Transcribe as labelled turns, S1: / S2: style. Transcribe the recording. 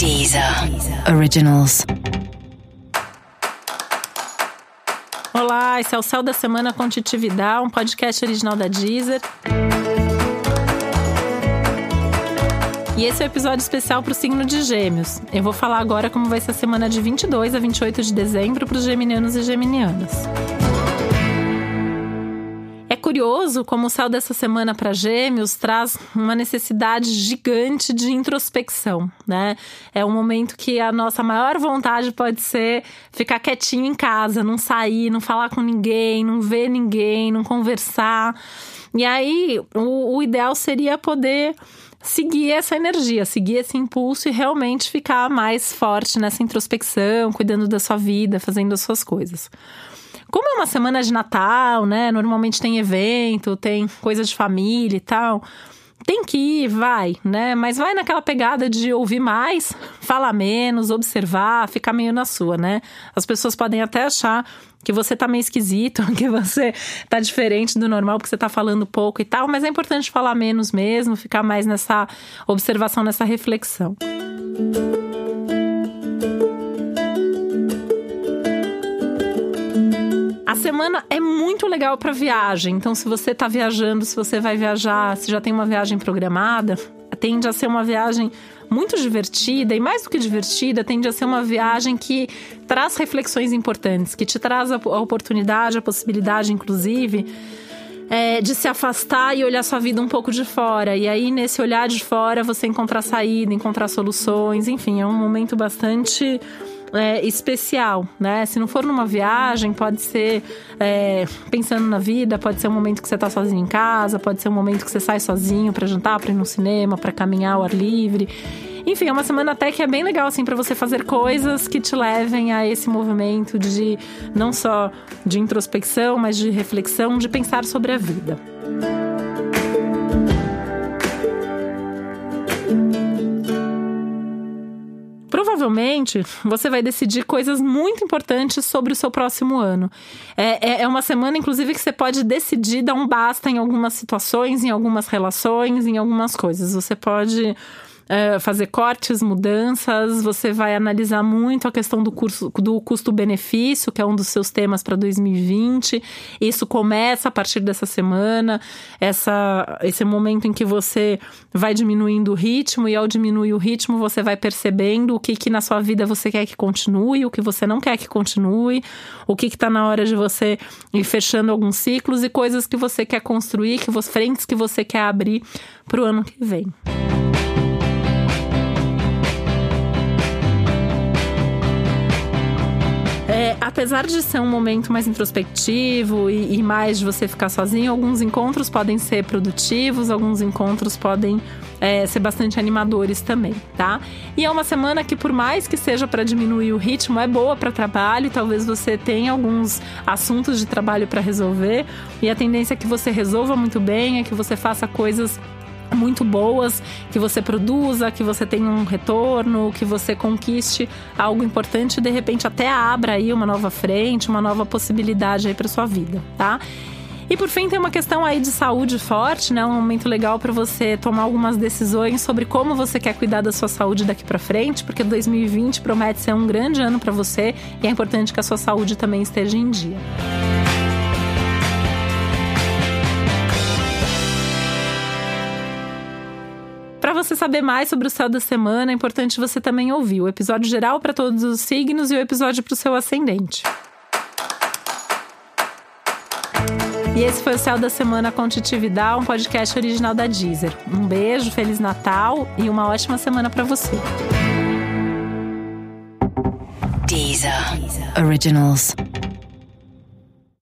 S1: Deezer Originals.
S2: Olá, esse é o Céu da Semana com Titividade, um podcast original da Deezer. E esse é o um episódio especial para o signo de Gêmeos. Eu vou falar agora como vai ser a semana de 22 a 28 de dezembro para os geminianos e geminianas curioso como o céu dessa semana para Gêmeos traz uma necessidade gigante de introspecção, né? É um momento que a nossa maior vontade pode ser ficar quietinho em casa, não sair, não falar com ninguém, não ver ninguém, não conversar. E aí, o, o ideal seria poder seguir essa energia, seguir esse impulso e realmente ficar mais forte nessa introspecção, cuidando da sua vida, fazendo as suas coisas. Como é uma semana de Natal, né? Normalmente tem evento, tem coisa de família e tal. Tem que ir, vai, né? Mas vai naquela pegada de ouvir mais, falar menos, observar, ficar meio na sua, né? As pessoas podem até achar que você tá meio esquisito, que você tá diferente do normal porque você tá falando pouco e tal, mas é importante falar menos mesmo, ficar mais nessa observação, nessa reflexão. Música semana é muito legal para viagem. Então, se você está viajando, se você vai viajar, se já tem uma viagem programada, tende a ser uma viagem muito divertida e mais do que divertida, tende a ser uma viagem que traz reflexões importantes, que te traz a oportunidade, a possibilidade, inclusive, é, de se afastar e olhar sua vida um pouco de fora. E aí, nesse olhar de fora, você encontrar saída, encontrar soluções, enfim, é um momento bastante é, especial, né? Se não for numa viagem, pode ser é, pensando na vida, pode ser um momento que você está sozinho em casa, pode ser um momento que você sai sozinho para jantar, para ir no cinema, para caminhar ao ar livre. Enfim, é uma semana até que é bem legal assim para você fazer coisas que te levem a esse movimento de não só de introspecção, mas de reflexão, de pensar sobre a vida. Provavelmente você vai decidir coisas muito importantes sobre o seu próximo ano. É, é, é uma semana, inclusive, que você pode decidir dar um basta em algumas situações, em algumas relações, em algumas coisas. Você pode é, fazer cortes, mudanças, você vai analisar muito a questão do, curso, do custo-benefício, que é um dos seus temas para 2020. Isso começa a partir dessa semana, essa, esse momento em que você vai diminuindo o ritmo, e ao diminuir o ritmo, você vai percebendo o que, que na sua vida você quer que continue, o que você não quer que continue, o que está na hora de você ir fechando alguns ciclos e coisas que você quer construir, que frentes que você quer abrir para o ano que vem. Apesar de ser um momento mais introspectivo e, e, mais de você ficar sozinho, alguns encontros podem ser produtivos, alguns encontros podem é, ser bastante animadores também, tá? E é uma semana que, por mais que seja para diminuir o ritmo, é boa para trabalho. Talvez você tenha alguns assuntos de trabalho para resolver e a tendência é que você resolva muito bem, é que você faça coisas muito boas, que você produza, que você tenha um retorno, que você conquiste algo importante e de repente até abra aí uma nova frente, uma nova possibilidade aí para sua vida, tá? E por fim, tem uma questão aí de saúde forte, né? Um momento legal para você tomar algumas decisões sobre como você quer cuidar da sua saúde daqui para frente, porque 2020 promete ser um grande ano para você e é importante que a sua saúde também esteja em dia. Para você saber mais sobre o céu da semana, é importante você também ouvir o episódio geral para todos os signos e o episódio para o seu ascendente. E esse foi o Céu da Semana com Titividade, um podcast original da Deezer. Um beijo, Feliz Natal e uma ótima semana para você.
S1: Deezer. Originals.